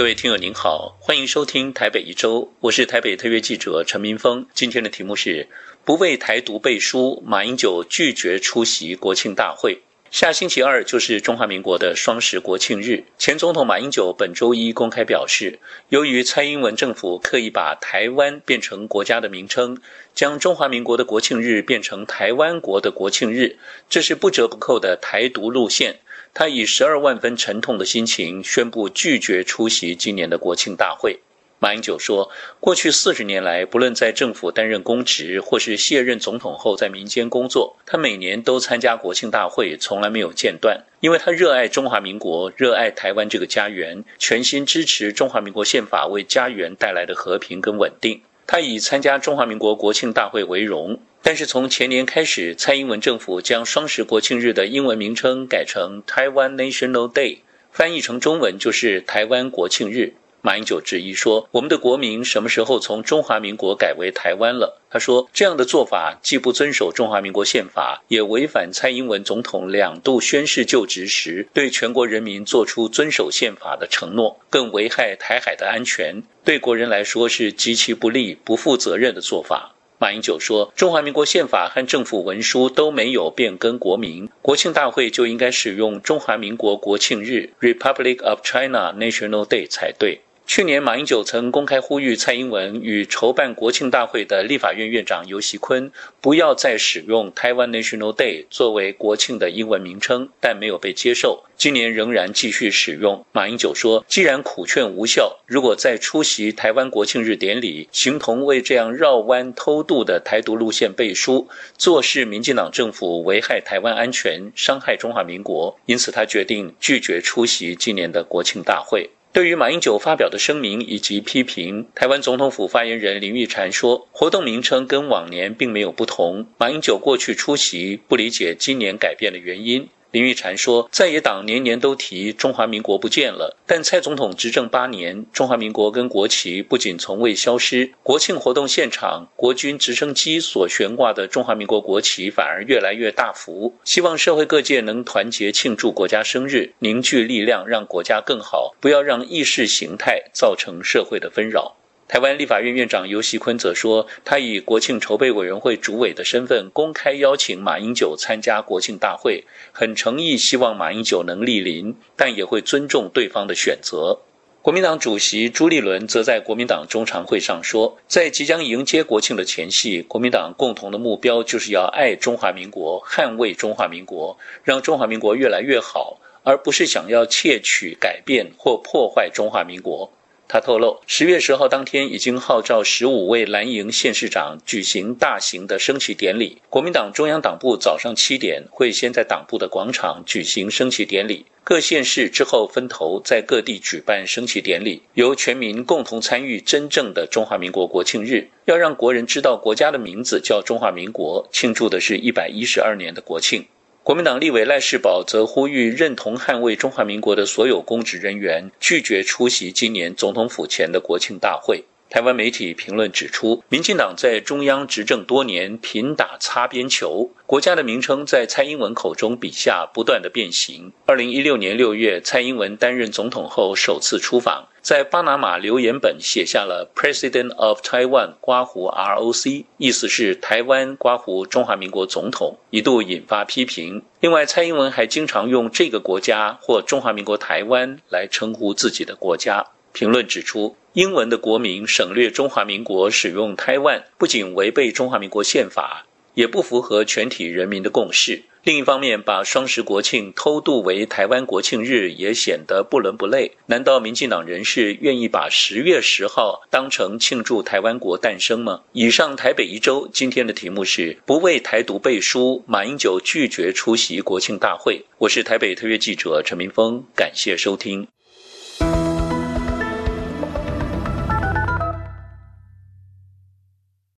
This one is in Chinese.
各位听友您好，欢迎收听台北一周，我是台北特约记者陈明峰。今天的题目是“不为台独背书”，马英九拒绝出席国庆大会。下星期二就是中华民国的双十国庆日。前总统马英九本周一公开表示，由于蔡英文政府刻意把台湾变成国家的名称，将中华民国的国庆日变成台湾国的国庆日，这是不折不扣的台独路线。他以十二万分沉痛的心情宣布拒绝出席今年的国庆大会。马英九说：“过去四十年来，不论在政府担任公职，或是卸任总统后在民间工作，他每年都参加国庆大会，从来没有间断。因为他热爱中华民国，热爱台湾这个家园，全心支持中华民国宪法为家园带来的和平跟稳定。他以参加中华民国国庆大会为荣。但是从前年开始，蔡英文政府将双十国庆日的英文名称改成 Taiwan National Day，翻译成中文就是台湾国庆日。”马英九质疑说：“我们的国民什么时候从中华民国改为台湾了？”他说：“这样的做法既不遵守中华民国宪法，也违反蔡英文总统两度宣誓就职时对全国人民做出遵守宪法的承诺，更危害台海的安全，对国人来说是极其不利、不负责任的做法。”马英九说：“中华民国宪法和政府文书都没有变更国名，国庆大会就应该使用中华民国国庆日 （Republic of China National Day） 才对。”去年，马英九曾公开呼吁蔡英文与筹办国庆大会的立法院院长游锡堃不要再使用台湾 National Day 作为国庆的英文名称，但没有被接受。今年仍然继续使用。马英九说：“既然苦劝无效，如果再出席台湾国庆日典礼，形同为这样绕弯偷渡的台独路线背书，坐视民进党政府危害台湾安全，伤害中华民国。因此，他决定拒绝出席今年的国庆大会。”对于马英九发表的声明以及批评，台湾总统府发言人林育婵说，活动名称跟往年并没有不同。马英九过去出席，不理解今年改变的原因。林玉婵说，在野党年年都提中华民国不见了，但蔡总统执政八年，中华民国跟国旗不仅从未消失，国庆活动现场国军直升机所悬挂的中华民国国旗反而越来越大幅。希望社会各界能团结庆祝国家生日，凝聚力量，让国家更好，不要让意识形态造成社会的纷扰。台湾立法院院长游锡坤则说，他以国庆筹备委员会主委的身份公开邀请马英九参加国庆大会，很诚意希望马英九能莅临，但也会尊重对方的选择。国民党主席朱立伦则在国民党中常会上说，在即将迎接国庆的前夕，国民党共同的目标就是要爱中华民国，捍卫中华民国，让中华民国越来越好，而不是想要窃取、改变或破坏中华民国。他透露，十月十号当天已经号召十五位蓝营县市长举行大型的升旗典礼。国民党中央党部早上七点会先在党部的广场举行升旗典礼，各县市之后分头在各地举办升旗典礼，由全民共同参与真正的中华民国国庆日，要让国人知道国家的名字叫中华民国，庆祝的是一百一十二年的国庆。国民党立委赖世宝则呼吁认同捍卫中华民国的所有公职人员拒绝出席今年总统府前的国庆大会。台湾媒体评论指出，民进党在中央执政多年，频打擦边球，国家的名称在蔡英文口中笔下不断的变形。二零一六年六月，蔡英文担任总统后首次出访，在巴拿马留言本写下了 “President of Taiwan” 刮胡 ROC，意思是台湾刮胡中华民国总统，一度引发批评。另外，蔡英文还经常用这个国家或中华民国台湾来称呼自己的国家。评论指出，英文的国名省略中华民国，使用台湾，不仅违背中华民国宪法，也不符合全体人民的共识。另一方面，把双十国庆偷渡为台湾国庆日，也显得不伦不类。难道民进党人士愿意把十月十号当成庆祝台湾国诞生吗？以上台北一周今天的题目是“不为台独背书”，马英九拒绝出席国庆大会。我是台北特约记者陈明峰，感谢收听。